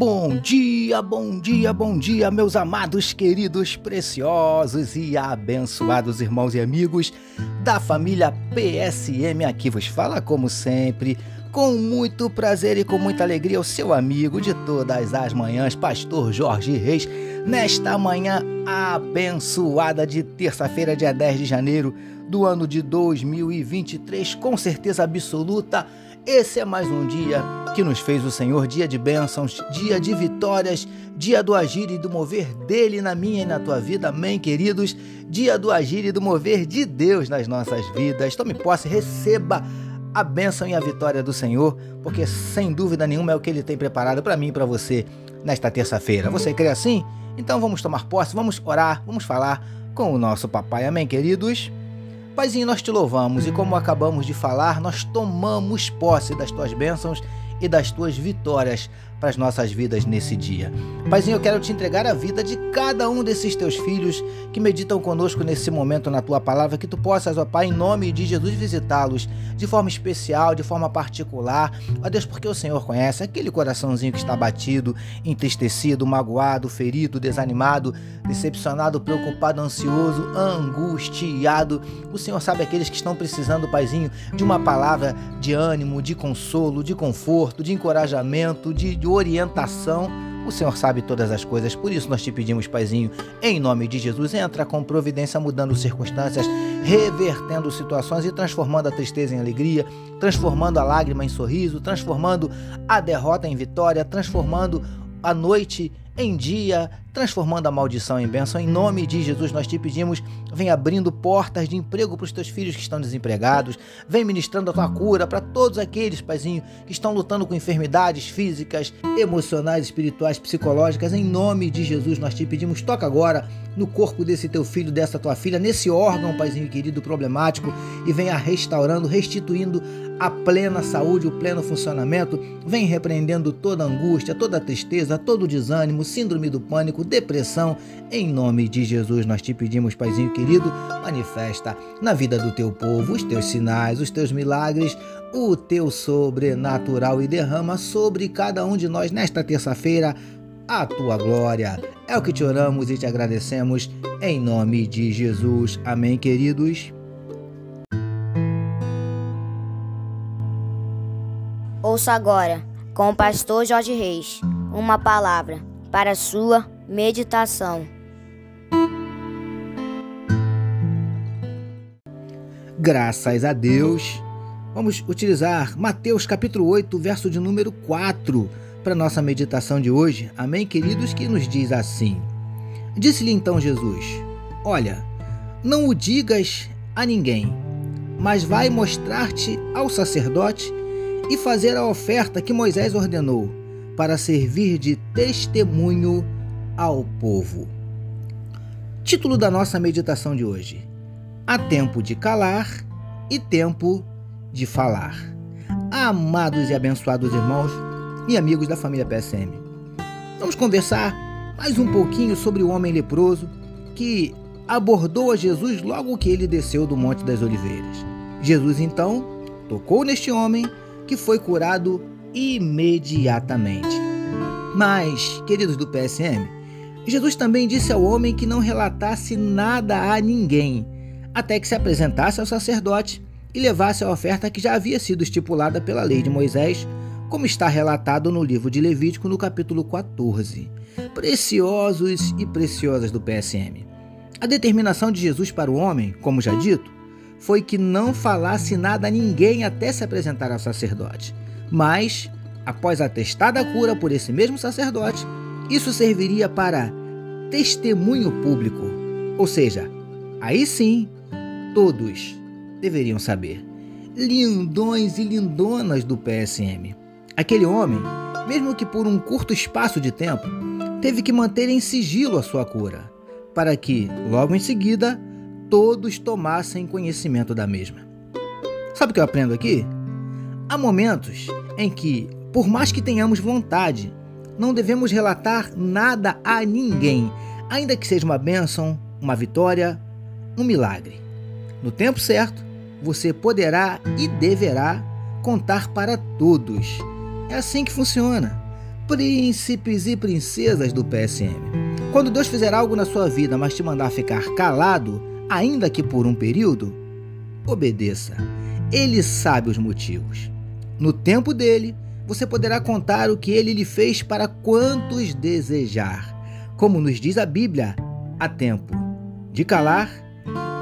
Bom dia, bom dia, bom dia, meus amados, queridos, preciosos e abençoados irmãos e amigos da família PSM. Aqui vos fala, como sempre, com muito prazer e com muita alegria, o seu amigo de todas as manhãs, Pastor Jorge Reis, nesta manhã abençoada de terça-feira, dia 10 de janeiro do ano de 2023, com certeza absoluta esse é mais um dia que nos fez o Senhor, dia de bênçãos, dia de vitórias, dia do agir e do mover dele na minha e na tua vida. Amém, queridos? Dia do agir e do mover de Deus nas nossas vidas. Tome posse, receba a bênção e a vitória do Senhor, porque sem dúvida nenhuma é o que ele tem preparado para mim e para você nesta terça-feira. Você crê assim? Então vamos tomar posse, vamos orar, vamos falar com o nosso papai. Amém, queridos? Paizinho, nós te louvamos e, como acabamos de falar, nós tomamos posse das tuas bênçãos e das tuas vitórias para as nossas vidas nesse dia. Paizinho, eu quero te entregar a vida de cada um desses teus filhos que meditam conosco nesse momento na tua palavra, que tu possas, ó Pai, em nome de Jesus, visitá-los de forma especial, de forma particular. Ó Deus, porque o Senhor conhece aquele coraçãozinho que está batido, entristecido, magoado, ferido, desanimado, decepcionado, preocupado, ansioso, angustiado. O Senhor sabe aqueles que estão precisando, Paizinho, de uma palavra de ânimo, de consolo, de conforto, de encorajamento, de, de orientação. O Senhor sabe todas as coisas, por isso nós te pedimos, Paizinho, em nome de Jesus, entra com providência, mudando circunstâncias, revertendo situações e transformando a tristeza em alegria, transformando a lágrima em sorriso, transformando a derrota em vitória, transformando a noite em dia, transformando a maldição em bênção. Em nome de Jesus, nós te pedimos, vem abrindo portas de emprego para os teus filhos que estão desempregados, vem ministrando a tua cura para todos aqueles, paizinho, que estão lutando com enfermidades físicas, emocionais, espirituais, psicológicas. Em nome de Jesus, nós te pedimos, toca agora no corpo desse teu filho, dessa tua filha, nesse órgão, paizinho querido, problemático, e venha restaurando, restituindo a plena saúde, o pleno funcionamento, vem repreendendo toda angústia, toda tristeza, todo desânimo, síndrome do pânico, depressão. Em nome de Jesus, nós te pedimos, Paizinho querido, manifesta na vida do teu povo os teus sinais, os teus milagres, o teu sobrenatural e derrama sobre cada um de nós nesta terça-feira a tua glória. É o que te oramos e te agradecemos em nome de Jesus. Amém, queridos. Ouça agora, com o pastor Jorge Reis, uma palavra para sua Meditação. Graças a Deus. Vamos utilizar Mateus capítulo 8, verso de número 4 para nossa meditação de hoje. Amém, queridos, que nos diz assim: Disse-lhe então Jesus: Olha, não o digas a ninguém, mas vai mostrar-te ao sacerdote e fazer a oferta que Moisés ordenou, para servir de testemunho ao povo. Título da nossa meditação de hoje: Há tempo de calar e tempo de falar. Amados e abençoados irmãos e amigos da família PSM, vamos conversar mais um pouquinho sobre o homem leproso que abordou a Jesus logo que ele desceu do Monte das Oliveiras. Jesus então tocou neste homem que foi curado imediatamente. Mas, queridos do PSM, Jesus também disse ao homem que não relatasse nada a ninguém, até que se apresentasse ao sacerdote e levasse a oferta que já havia sido estipulada pela lei de Moisés, como está relatado no livro de Levítico, no capítulo 14. Preciosos e preciosas do PSM. A determinação de Jesus para o homem, como já dito, foi que não falasse nada a ninguém até se apresentar ao sacerdote. Mas, após atestada a cura por esse mesmo sacerdote, isso serviria para testemunho público, ou seja, aí sim todos deveriam saber. Lindões e lindonas do PSM. Aquele homem, mesmo que por um curto espaço de tempo, teve que manter em sigilo a sua cura, para que, logo em seguida, todos tomassem conhecimento da mesma. Sabe o que eu aprendo aqui? Há momentos em que, por mais que tenhamos vontade não devemos relatar nada a ninguém, ainda que seja uma bênção, uma vitória, um milagre. No tempo certo, você poderá e deverá contar para todos. É assim que funciona. príncipes e princesas do PSM. Quando Deus fizer algo na sua vida, mas te mandar ficar calado, ainda que por um período, obedeça. Ele sabe os motivos. No tempo dele, você poderá contar o que ele lhe fez para quantos desejar. Como nos diz a Bíblia, há tempo de calar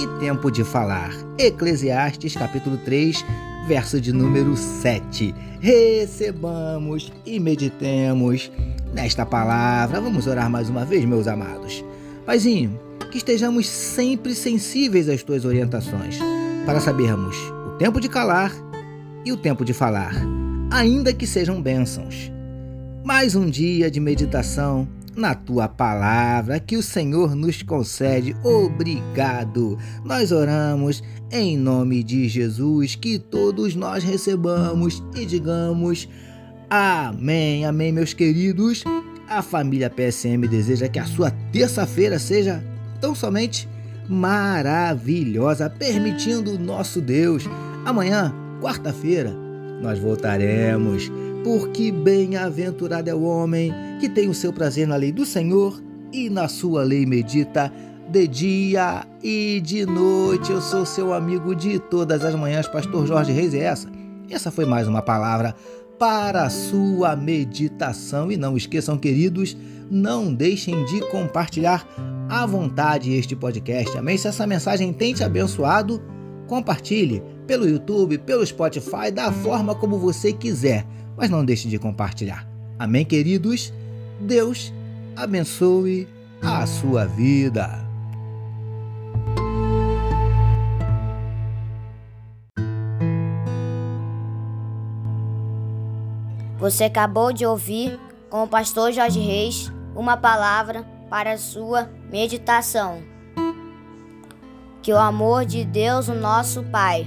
e tempo de falar. Eclesiastes capítulo 3, verso de número 7. Recebamos e meditemos nesta palavra. Vamos orar mais uma vez, meus amados. Paizinho, que estejamos sempre sensíveis às tuas orientações, para sabermos o tempo de calar e o tempo de falar, ainda que sejam bênçãos. Mais um dia de meditação na tua palavra que o Senhor nos concede. Obrigado. Nós oramos em nome de Jesus, que todos nós recebamos e digamos amém. Amém, meus queridos. A família PSM deseja que a sua terça-feira seja tão somente maravilhosa, permitindo o nosso Deus. Amanhã, quarta-feira, nós voltaremos porque bem-aventurado é o homem que tem o seu prazer na lei do Senhor e na sua lei medita de dia e de noite. Eu sou seu amigo de todas as manhãs, Pastor Jorge Reis, e essa, essa foi mais uma palavra para a sua meditação. E não esqueçam, queridos, não deixem de compartilhar à vontade este podcast. Amém? Se essa mensagem tem te abençoado, compartilhe pelo YouTube, pelo Spotify, da forma como você quiser mas não deixe de compartilhar. Amém, queridos? Deus abençoe a sua vida. Você acabou de ouvir com o pastor Jorge Reis uma palavra para a sua meditação. Que o amor de Deus, o nosso Pai,